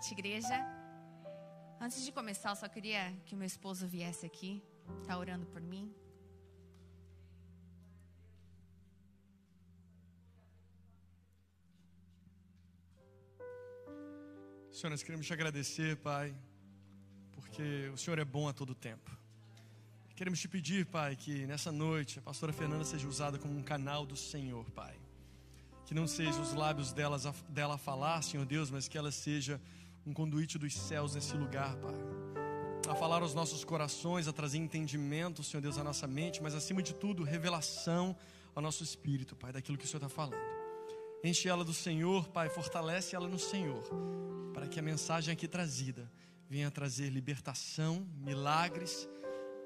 Noite, igreja. Antes de começar, eu só queria que o meu esposo viesse aqui, tá orando por mim. Senhor, nós queremos te agradecer, Pai, porque o Senhor é bom a todo tempo. Queremos te pedir, Pai, que nessa noite a pastora Fernanda seja usada como um canal do Senhor, Pai. Que não seja os lábios delas, dela falar, Senhor Deus, mas que ela seja um conduíte dos céus nesse lugar, Pai. A falar aos nossos corações, a trazer entendimento, Senhor Deus, à nossa mente, mas acima de tudo, revelação ao nosso espírito, Pai, daquilo que o Senhor está falando. Enche ela do Senhor, Pai, fortalece ela no Senhor, para que a mensagem aqui trazida venha trazer libertação, milagres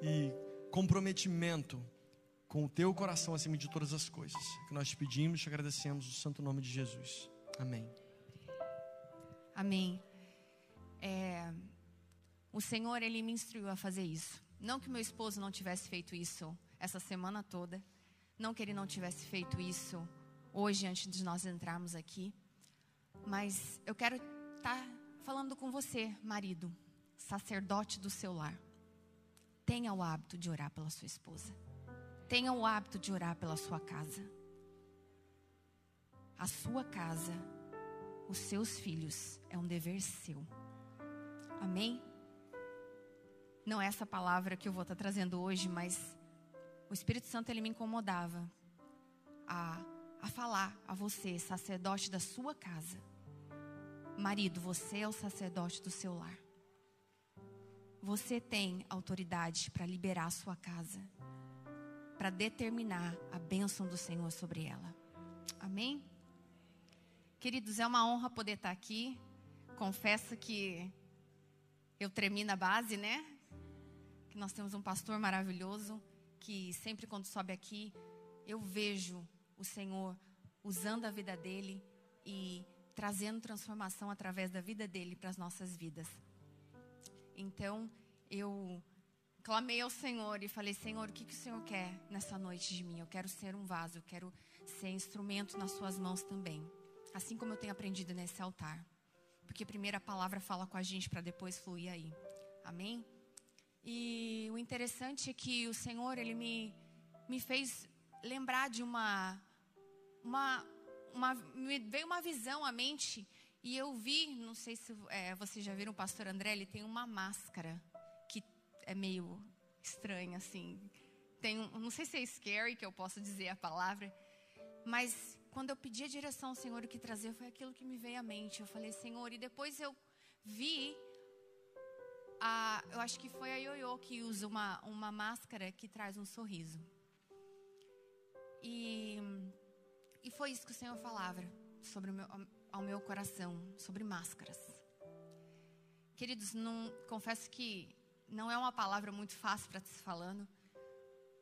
e comprometimento com o teu coração acima de todas as coisas. Que nós te pedimos e te agradecemos no santo nome de Jesus. Amém. Amém. É, o Senhor, Ele me instruiu a fazer isso. Não que meu esposo não tivesse feito isso essa semana toda. Não que ele não tivesse feito isso hoje, antes de nós entrarmos aqui. Mas eu quero estar tá falando com você, marido, sacerdote do seu lar. Tenha o hábito de orar pela sua esposa. Tenha o hábito de orar pela sua casa. A sua casa, os seus filhos, é um dever seu. Amém? Não é essa palavra que eu vou estar trazendo hoje, mas o Espírito Santo ele me incomodava a a falar a você, sacerdote da sua casa. Marido, você é o sacerdote do seu lar. Você tem autoridade para liberar a sua casa, para determinar a bênção do Senhor sobre ela. Amém? Queridos, é uma honra poder estar aqui. Confesso que eu tremi na base, né? Que nós temos um pastor maravilhoso que sempre quando sobe aqui, eu vejo o Senhor usando a vida dele e trazendo transformação através da vida dele para as nossas vidas. Então, eu clamei ao Senhor e falei: Senhor, o que, que o Senhor quer nessa noite de mim? Eu quero ser um vaso, eu quero ser instrumento nas Suas mãos também. Assim como eu tenho aprendido nesse altar. Porque primeiro a palavra fala com a gente para depois fluir aí. Amém? E o interessante é que o Senhor, Ele me, me fez lembrar de uma, uma, uma me veio uma visão à mente e eu vi, não sei se é, vocês já viram o pastor André, ele tem uma máscara que é meio estranha assim. Tem não sei se é scary que eu posso dizer a palavra, mas quando eu pedi a direção ao Senhor o que trazer foi aquilo que me veio à mente. Eu falei, Senhor, e depois eu vi a, eu acho que foi a Yoyo que usa uma, uma máscara que traz um sorriso. E, e foi isso que o Senhor falava sobre meu, ao meu coração, sobre máscaras. Queridos, não, confesso que não é uma palavra muito fácil para se falando,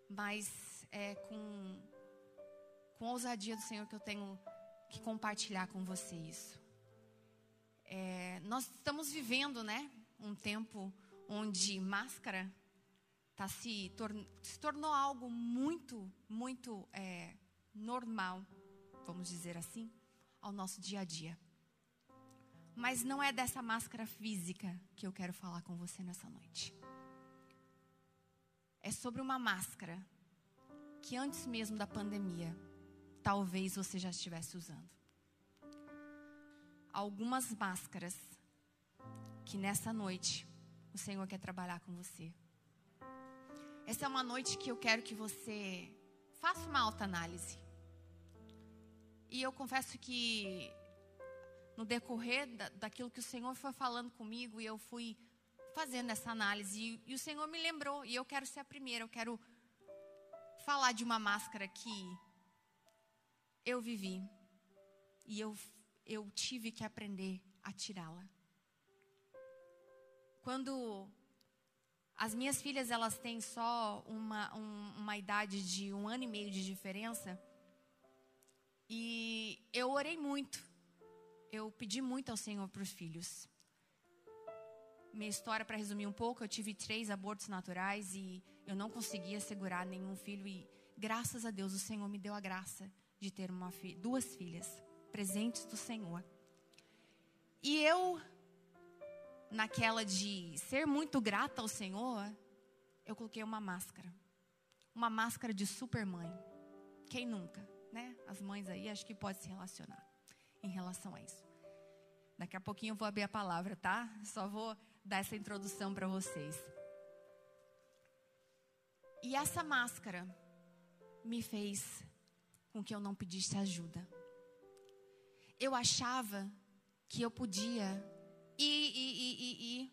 mas é com, com ousadia do Senhor que eu tenho que compartilhar com você isso. É, nós estamos vivendo, né, um tempo onde máscara tá se, se tornou algo muito, muito é, normal, vamos dizer assim, ao nosso dia a dia. Mas não é dessa máscara física que eu quero falar com você nessa noite. É sobre uma máscara que antes mesmo da pandemia, talvez você já estivesse usando. Algumas máscaras que nessa noite o Senhor quer trabalhar com você. Essa é uma noite que eu quero que você faça uma alta análise. E eu confesso que no decorrer da, daquilo que o Senhor foi falando comigo e eu fui fazendo essa análise e, e o Senhor me lembrou e eu quero ser a primeira, eu quero falar de uma máscara que eu vivi e eu, eu tive que aprender a tirá-la. Quando as minhas filhas, elas têm só uma, um, uma idade de um ano e meio de diferença. E eu orei muito. Eu pedi muito ao Senhor para os filhos. Minha história, para resumir um pouco, eu tive três abortos naturais e eu não conseguia segurar nenhum filho. E graças a Deus, o Senhor me deu a graça de ter uma fi duas filhas, presentes do Senhor. E eu naquela de ser muito grata ao Senhor, eu coloquei uma máscara. Uma máscara de supermãe. Quem nunca, né? As mães aí acho que pode se relacionar em relação a isso. Daqui a pouquinho eu vou abrir a palavra, tá? Só vou dar essa introdução para vocês. E essa máscara me fez com que eu não pedisse ajuda. Eu achava que eu podia ir, ir, ir.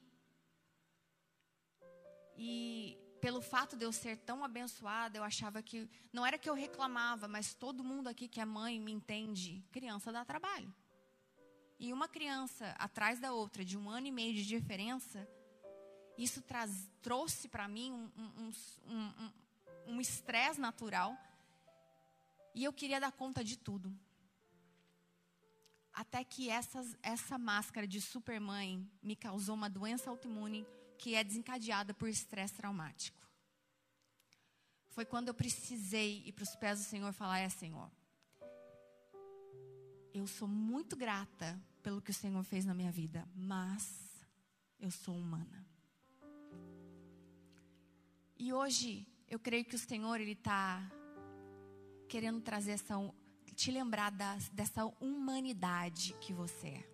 E pelo fato de eu ser tão abençoada, eu achava que não era que eu reclamava, mas todo mundo aqui que é mãe me entende. Criança dá trabalho. E uma criança atrás da outra, de um ano e meio de diferença, isso traz, trouxe para mim um estresse um, um, um natural. E eu queria dar conta de tudo. Até que essas, essa máscara de supermãe me causou uma doença autoimune que é desencadeada por estresse traumático. Foi quando eu precisei ir para os pés do Senhor falar: É, Senhor, eu sou muito grata pelo que o Senhor fez na minha vida, mas eu sou humana. E hoje eu creio que o Senhor ele está querendo trazer essa, te lembrar das, dessa humanidade que você é.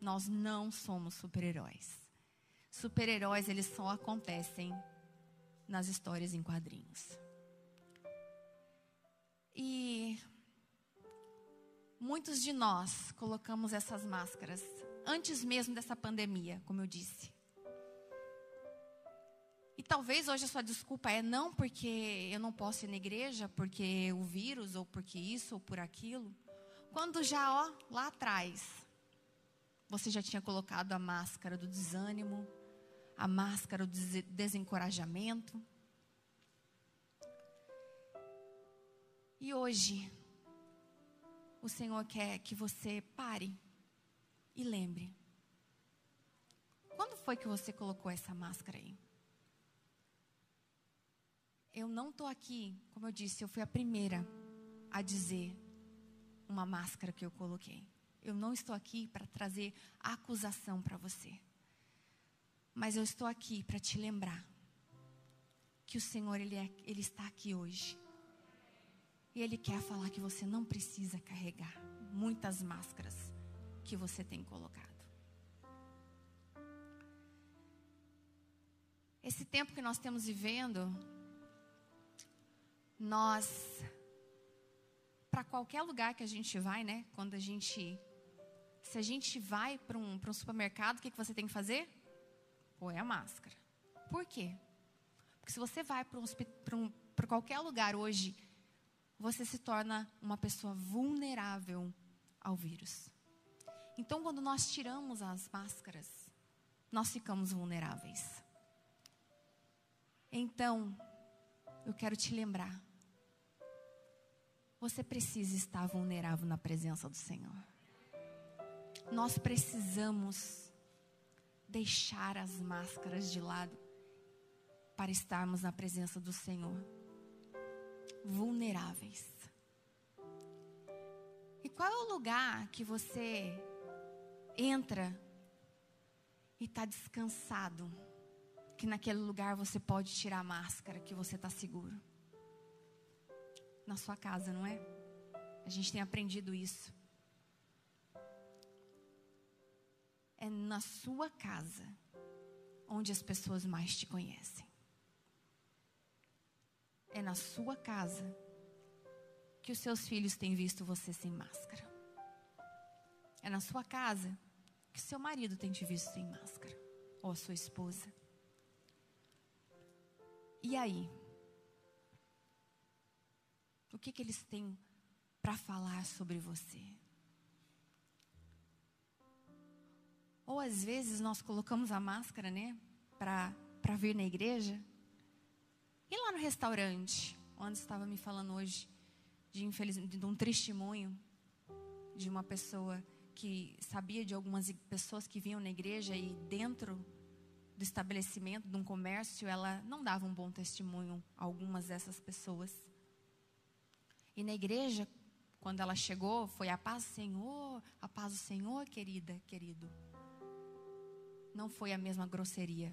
Nós não somos super-heróis. Super-heróis eles só acontecem nas histórias em quadrinhos. E muitos de nós colocamos essas máscaras antes mesmo dessa pandemia, como eu disse. E talvez hoje a sua desculpa é não porque eu não posso ir na igreja, porque o vírus, ou porque isso, ou por aquilo. Quando já, ó, lá atrás, você já tinha colocado a máscara do desânimo, a máscara do desencorajamento. E hoje, o Senhor quer que você pare e lembre. Quando foi que você colocou essa máscara aí? Eu não estou aqui, como eu disse, eu fui a primeira a dizer uma máscara que eu coloquei. Eu não estou aqui para trazer acusação para você. Mas eu estou aqui para te lembrar que o Senhor ele, é, ele está aqui hoje. E Ele quer falar que você não precisa carregar muitas máscaras que você tem colocado. Esse tempo que nós estamos vivendo, nós, para qualquer lugar que a gente vai, né? Quando a gente, se a gente vai para um, um supermercado, o que, que você tem que fazer? Põe a máscara. Por quê? Porque se você vai para um, um, qualquer lugar hoje, você se torna uma pessoa vulnerável ao vírus. Então, quando nós tiramos as máscaras, nós ficamos vulneráveis. Então, eu quero te lembrar você precisa estar vulnerável na presença do Senhor. Nós precisamos deixar as máscaras de lado para estarmos na presença do Senhor. Vulneráveis. E qual é o lugar que você entra e está descansado? Que naquele lugar você pode tirar a máscara, que você está seguro na sua casa, não é? A gente tem aprendido isso. É na sua casa onde as pessoas mais te conhecem. É na sua casa que os seus filhos têm visto você sem máscara. É na sua casa que seu marido tem te visto sem máscara, ou a sua esposa. E aí? O que, que eles têm para falar sobre você? Ou às vezes nós colocamos a máscara, né? Para vir na igreja. E lá no restaurante, onde estava me falando hoje de, infelizmente, de um testemunho de uma pessoa que sabia de algumas pessoas que vinham na igreja e dentro do estabelecimento, de um comércio, ela não dava um bom testemunho a algumas dessas pessoas. E na igreja, quando ela chegou, foi a paz do Senhor, a paz do Senhor, querida, querido. não foi a mesma grosseria.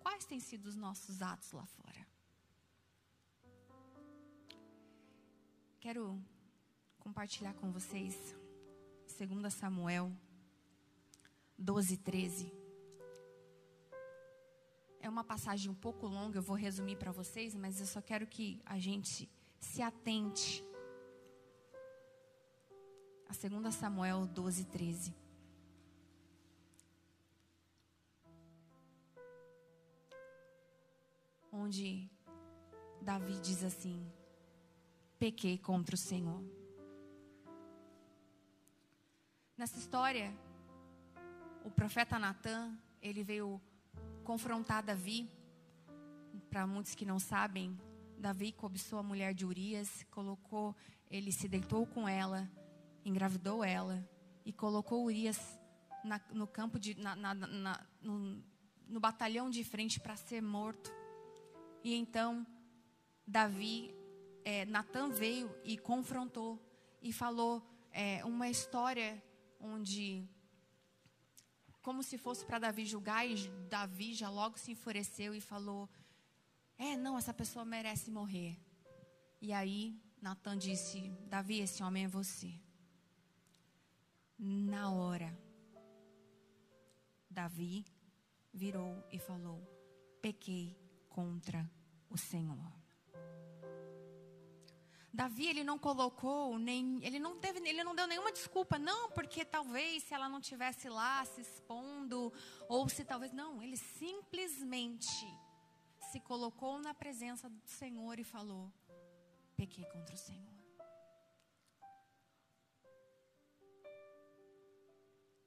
Quais têm sido os nossos atos lá fora? Quero compartilhar com vocês 2 Samuel 12, 13. É uma passagem um pouco longa, eu vou resumir para vocês, mas eu só quero que a gente se atente a 2 Samuel 12, 13. Onde Davi diz assim: Pequei contra o Senhor. Nessa história, o profeta Natan, ele veio confrontar Davi. Para muitos que não sabem, Davi cobiçou a mulher de Urias, colocou, ele se deitou com ela, engravidou ela e colocou Urias na, no campo de, na, na, na, no, no batalhão de frente para ser morto. E então Davi, é, Natan veio e confrontou e falou é, uma história onde como se fosse para Davi julgar, e Davi já logo se enfureceu e falou: É, não, essa pessoa merece morrer. E aí Natan disse: Davi, esse homem é você. Na hora, Davi virou e falou: Pequei contra o Senhor. Davi ele não colocou nem ele não teve ele não deu nenhuma desculpa não porque talvez se ela não tivesse lá se expondo ou se talvez não ele simplesmente se colocou na presença do Senhor e falou pequei contra o Senhor.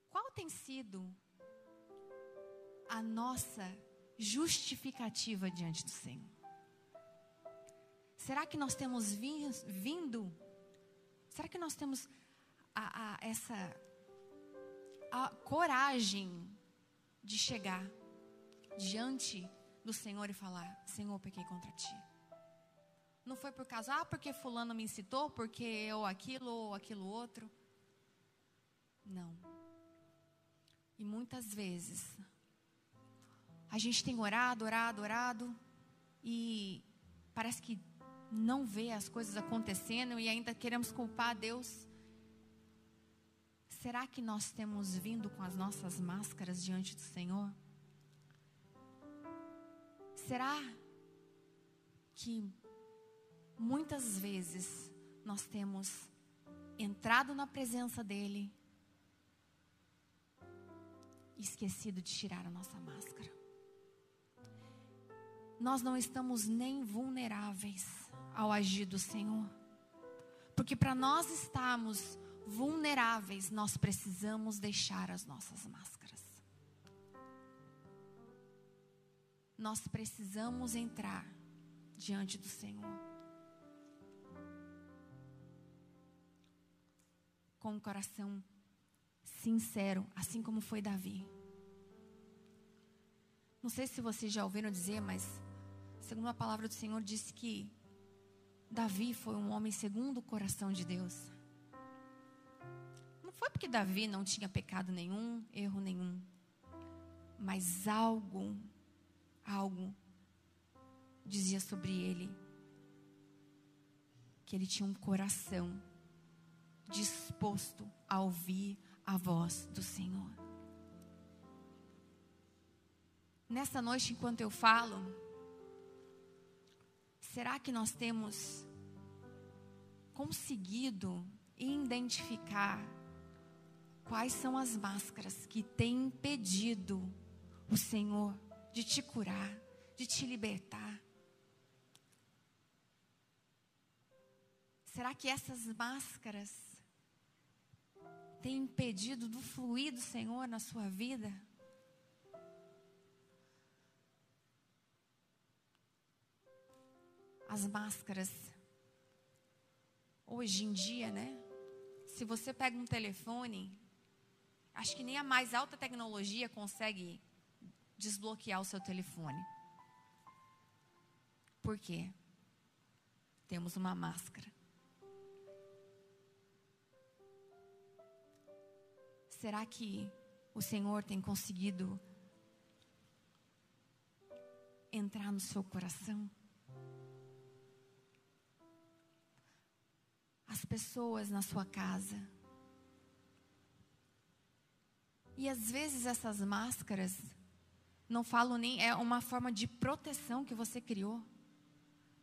Qual tem sido a nossa justificativa diante do Senhor Será que nós temos vindo? Será que nós temos a, a, essa a coragem de chegar diante do Senhor e falar: Senhor, pequei contra ti? Não foi por causa, ah, porque Fulano me incitou, porque eu aquilo ou aquilo outro. Não. E muitas vezes, a gente tem orado, orado, orado, e parece que não vê as coisas acontecendo e ainda queremos culpar a Deus. Será que nós temos vindo com as nossas máscaras diante do Senhor? Será que muitas vezes nós temos entrado na presença dEle e esquecido de tirar a nossa máscara? Nós não estamos nem vulneráveis ao agir do Senhor. Porque para nós estarmos vulneráveis, nós precisamos deixar as nossas máscaras. Nós precisamos entrar diante do Senhor. Com um coração sincero, assim como foi Davi. Não sei se vocês já ouviram dizer, mas segundo a palavra do Senhor diz que Davi foi um homem segundo o coração de Deus. Não foi porque Davi não tinha pecado nenhum, erro nenhum, mas algo, algo dizia sobre ele que ele tinha um coração disposto a ouvir a voz do Senhor. Nessa noite, enquanto eu falo, Será que nós temos conseguido identificar quais são as máscaras que têm impedido o Senhor de te curar, de te libertar? Será que essas máscaras têm impedido do fluir do Senhor na sua vida? As máscaras. Hoje em dia, né? Se você pega um telefone, acho que nem a mais alta tecnologia consegue desbloquear o seu telefone. Por quê? Temos uma máscara. Será que o Senhor tem conseguido entrar no seu coração? As pessoas na sua casa. E às vezes essas máscaras, não falo nem, é uma forma de proteção que você criou.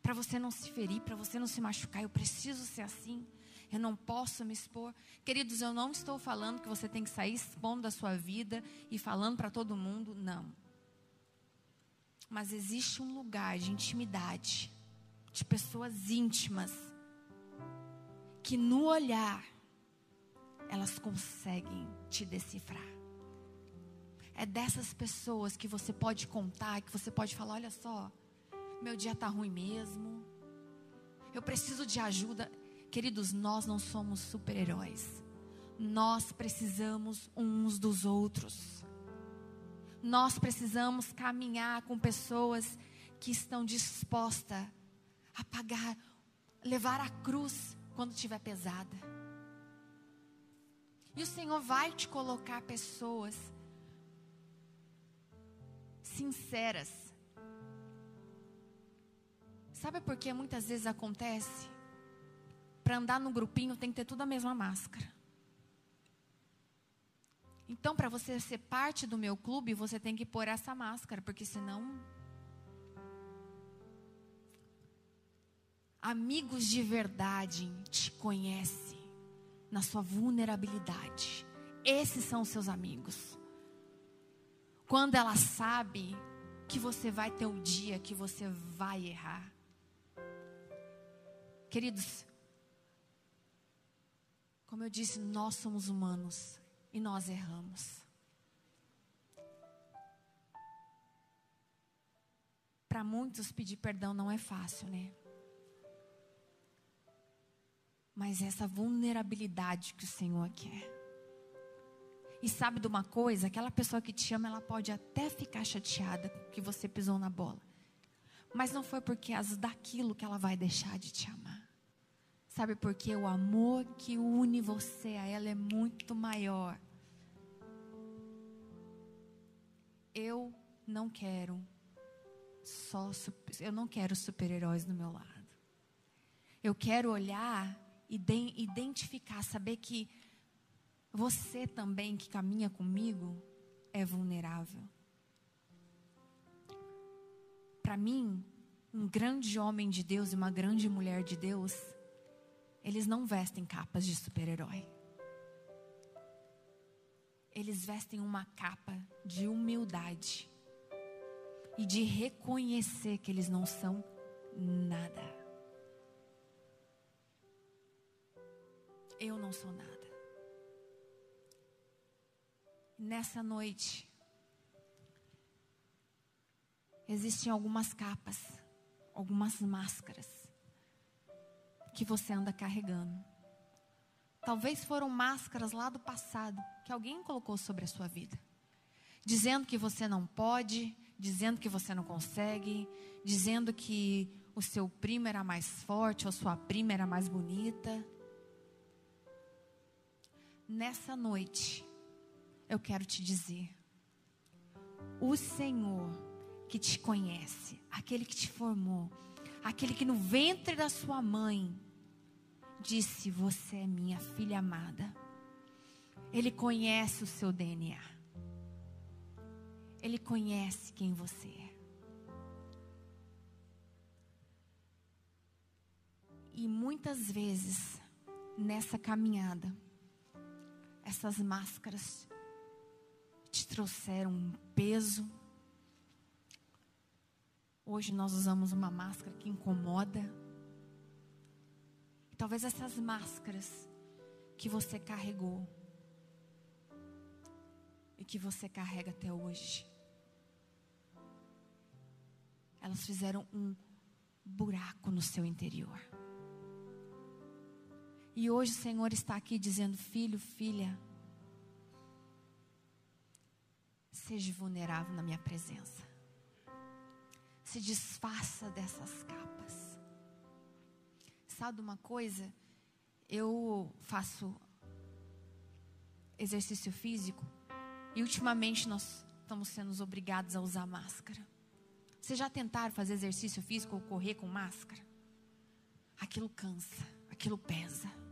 Para você não se ferir, para você não se machucar. Eu preciso ser assim. Eu não posso me expor. Queridos, eu não estou falando que você tem que sair expondo a sua vida e falando para todo mundo. Não. Mas existe um lugar de intimidade, de pessoas íntimas, que no olhar elas conseguem te decifrar. É dessas pessoas que você pode contar, que você pode falar: olha só, meu dia está ruim mesmo, eu preciso de ajuda. Queridos, nós não somos super-heróis, nós precisamos uns dos outros nós precisamos caminhar com pessoas que estão dispostas a pagar, levar a cruz quando estiver pesada. E o Senhor vai te colocar pessoas sinceras. Sabe por que muitas vezes acontece? Para andar no grupinho tem que ter tudo a mesma máscara. Então, para você ser parte do meu clube, você tem que pôr essa máscara, porque senão. Amigos de verdade te conhecem na sua vulnerabilidade. Esses são os seus amigos. Quando ela sabe que você vai ter um dia que você vai errar. Queridos, como eu disse, nós somos humanos e nós erramos. Para muitos, pedir perdão não é fácil, né? Mas essa vulnerabilidade que o Senhor quer. E sabe de uma coisa? Aquela pessoa que te ama, ela pode até ficar chateada que você pisou na bola. Mas não foi porque as daquilo que ela vai deixar de te amar. Sabe por quê? O amor que une você a ela é muito maior. Eu não quero só eu não quero super-heróis no meu lado. Eu quero olhar identificar, saber que você também que caminha comigo é vulnerável. Para mim, um grande homem de Deus e uma grande mulher de Deus eles não vestem capas de super-herói. Eles vestem uma capa de humildade e de reconhecer que eles não são nada. Eu não sou nada. Nessa noite, existem algumas capas, algumas máscaras que você anda carregando. Talvez foram máscaras lá do passado que alguém colocou sobre a sua vida, dizendo que você não pode, dizendo que você não consegue, dizendo que o seu primo era mais forte ou sua prima era mais bonita. Nessa noite, eu quero te dizer: o Senhor que te conhece, aquele que te formou, aquele que no ventre da sua mãe disse: Você é minha filha amada. Ele conhece o seu DNA. Ele conhece quem você é. E muitas vezes, nessa caminhada, essas máscaras te trouxeram um peso. Hoje nós usamos uma máscara que incomoda talvez essas máscaras que você carregou e que você carrega até hoje, elas fizeram um buraco no seu interior. E hoje o Senhor está aqui dizendo: Filho, filha, seja vulnerável na minha presença. Se desfaça dessas capas. Sabe uma coisa? Eu faço exercício físico E ultimamente nós estamos sendo obrigados a usar máscara. Vocês já tentaram fazer exercício físico ou correr com máscara? Aquilo cansa, aquilo pesa.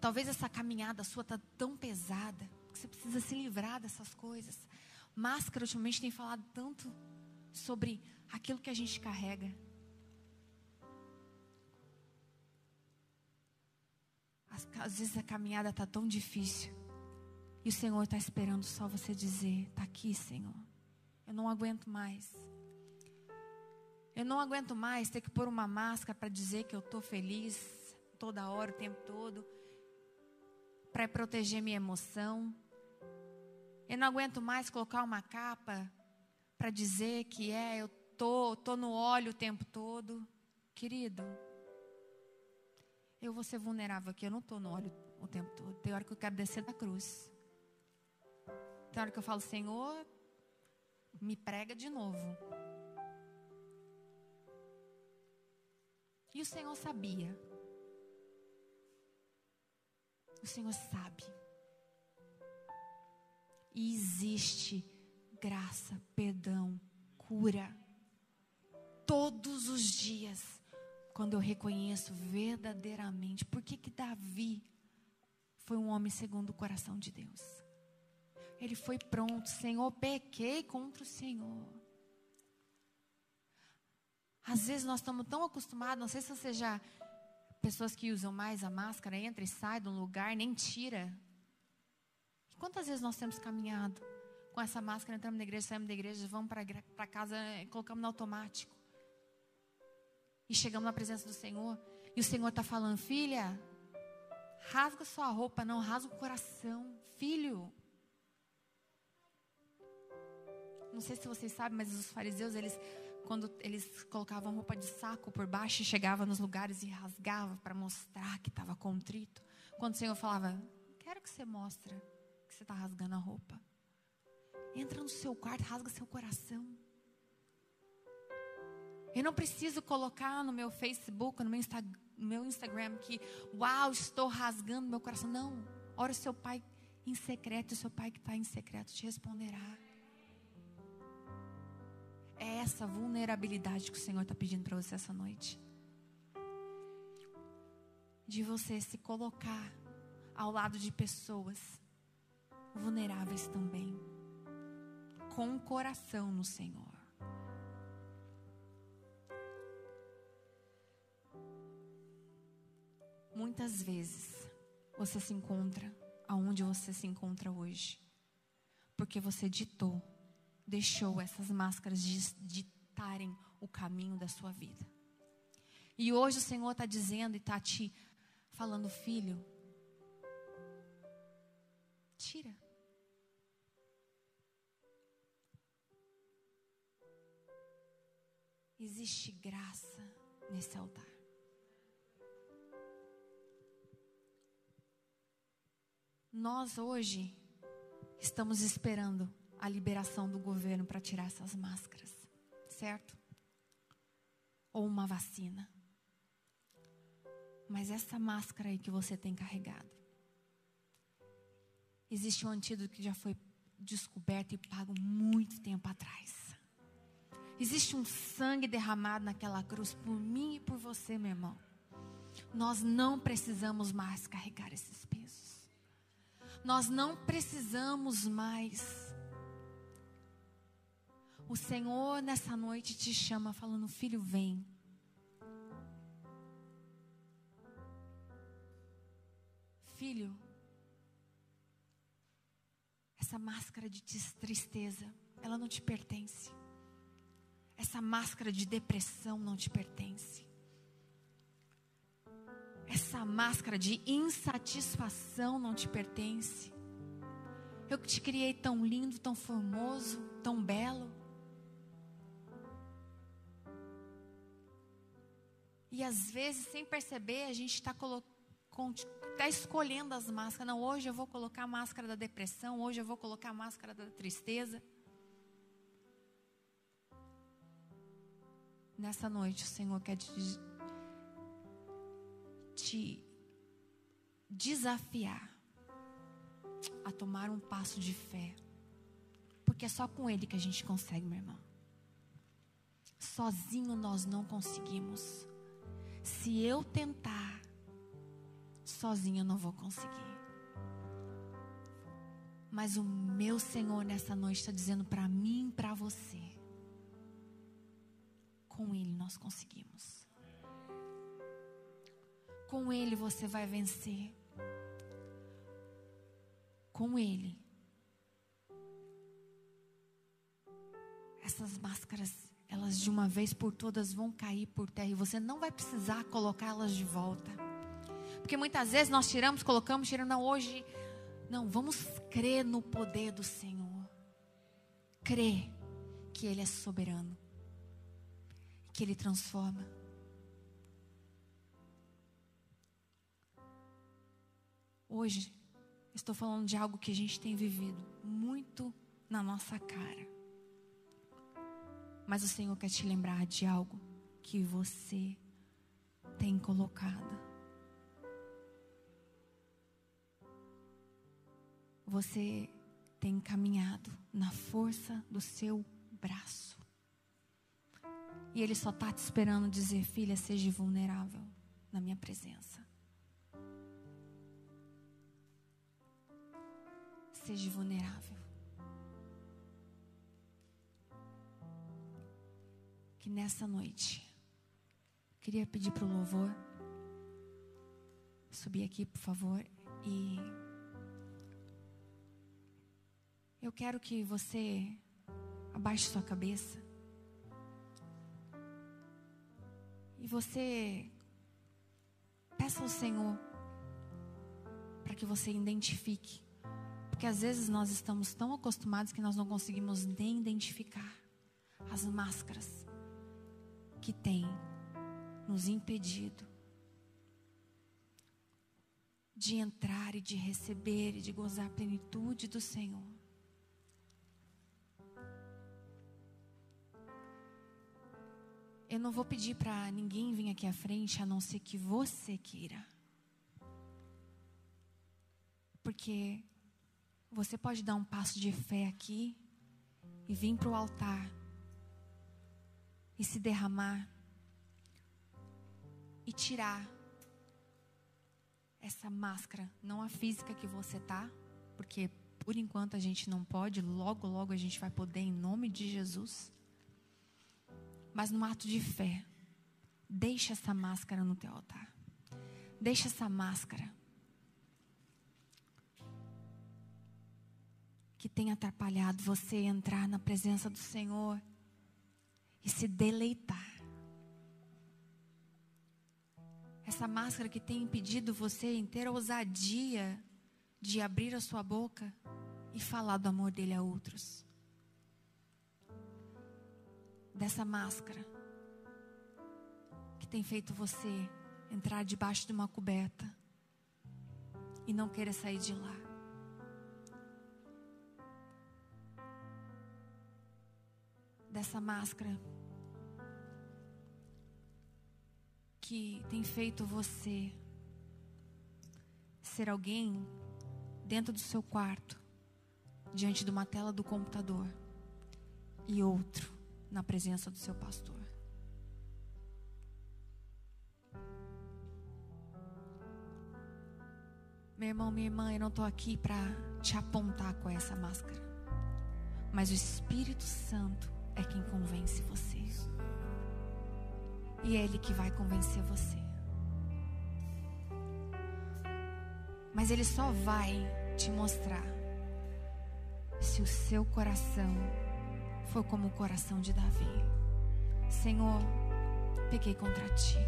Talvez essa caminhada sua está tão pesada que você precisa se livrar dessas coisas. Máscara ultimamente tem falado tanto sobre aquilo que a gente carrega. Às, vezes a caminhada está tão difícil. E o Senhor está esperando só você dizer: está aqui, Senhor. Eu não aguento mais. Eu não aguento mais ter que pôr uma máscara para dizer que eu estou feliz toda hora, o tempo todo, para proteger minha emoção. Eu não aguento mais colocar uma capa para dizer que é, eu tô, tô no óleo o tempo todo. Querido, eu vou ser vulnerável aqui, eu não estou no óleo o tempo todo. Tem hora que eu quero descer da cruz. Tem hora que eu falo, Senhor, me prega de novo. E o Senhor sabia. O Senhor sabe. E existe graça, perdão, cura. Todos os dias, quando eu reconheço verdadeiramente, por que que Davi foi um homem segundo o coração de Deus? Ele foi pronto, Senhor, pequei contra o Senhor. Às vezes nós estamos tão acostumados, não sei se você já pessoas que usam mais a máscara, entra e sai de um lugar, nem tira. Quantas vezes nós temos caminhado com essa máscara, entramos na igreja, saímos da igreja, vamos para casa e colocamos no automático. E chegamos na presença do Senhor, e o Senhor está falando, filha, rasga sua roupa, não, rasga o coração, filho. Não sei se vocês sabem, mas os fariseus, eles quando eles colocavam roupa de saco por baixo e chegava nos lugares e rasgava para mostrar que estava contrito. Quando o Senhor falava, quero que você mostre que você está rasgando a roupa. Entra no seu quarto, rasga seu coração. Eu não preciso colocar no meu Facebook, no meu, Insta, no meu Instagram que, uau, estou rasgando meu coração. Não. Ora o seu pai em secreto, o seu pai que está em secreto te responderá. É essa vulnerabilidade que o Senhor está pedindo para você essa noite. De você se colocar ao lado de pessoas vulneráveis também, com o coração no Senhor. Muitas vezes você se encontra aonde você se encontra hoje, porque você ditou deixou essas máscaras ditarem o caminho da sua vida. E hoje o Senhor está dizendo e está te falando, filho, tira. Existe graça nesse altar. Nós hoje estamos esperando a liberação do governo para tirar essas máscaras, certo? Ou uma vacina. Mas essa máscara aí que você tem carregado, existe um antídoto que já foi descoberto e pago muito tempo atrás. Existe um sangue derramado naquela cruz por mim e por você, meu irmão. Nós não precisamos mais carregar esses pesos. Nós não precisamos mais o Senhor nessa noite te chama falando: Filho, vem. Filho, essa máscara de tristeza, ela não te pertence. Essa máscara de depressão não te pertence. Essa máscara de insatisfação não te pertence. Eu que te criei tão lindo, tão formoso, tão belo. E às vezes, sem perceber, a gente está tá escolhendo as máscaras. Não, hoje eu vou colocar a máscara da depressão, hoje eu vou colocar a máscara da tristeza. Nessa noite, o Senhor quer te, te desafiar a tomar um passo de fé. Porque é só com Ele que a gente consegue, meu irmão. Sozinho nós não conseguimos. Se eu tentar, sozinho eu não vou conseguir. Mas o meu Senhor nessa noite está dizendo para mim e para você: com Ele nós conseguimos. Com Ele você vai vencer. Com Ele. Essas máscaras, elas de uma vez por todas vão cair por terra e você não vai precisar colocá-las de volta. Porque muitas vezes nós tiramos, colocamos, tiramos, não, hoje não, vamos crer no poder do Senhor. Crer que Ele é soberano. Que Ele transforma. Hoje, estou falando de algo que a gente tem vivido muito na nossa cara. Mas o Senhor quer te lembrar de algo que você tem colocado você tem caminhado na força do seu braço. E Ele só está te esperando dizer: Filha, seja vulnerável na minha presença. Seja vulnerável. Que nessa noite, queria pedir para o louvor subir aqui, por favor, e Eu quero que você abaixe sua cabeça. E você peça ao Senhor para que você identifique. Porque às vezes nós estamos tão acostumados que nós não conseguimos nem identificar as máscaras que têm nos impedido de entrar e de receber e de gozar a plenitude do Senhor. Eu não vou pedir para ninguém vir aqui à frente a não ser que você queira. Porque você pode dar um passo de fé aqui e vir para o altar e se derramar e tirar essa máscara, não a física que você tá, porque por enquanto a gente não pode, logo logo a gente vai poder em nome de Jesus mas no ato de fé. Deixa essa máscara no teu altar. Deixa essa máscara que tem atrapalhado você entrar na presença do Senhor e se deleitar. Essa máscara que tem impedido você em ter a ousadia de abrir a sua boca e falar do amor dele a outros dessa máscara que tem feito você entrar debaixo de uma coberta e não querer sair de lá. Dessa máscara que tem feito você ser alguém dentro do seu quarto, diante de uma tela do computador, e outro na presença do seu pastor. Meu irmão, minha irmã, eu não estou aqui para te apontar com essa máscara. Mas o Espírito Santo é quem convence você. E é Ele que vai convencer você. Mas Ele só vai te mostrar se o seu coração foi como o coração de Davi. Senhor, peguei contra ti.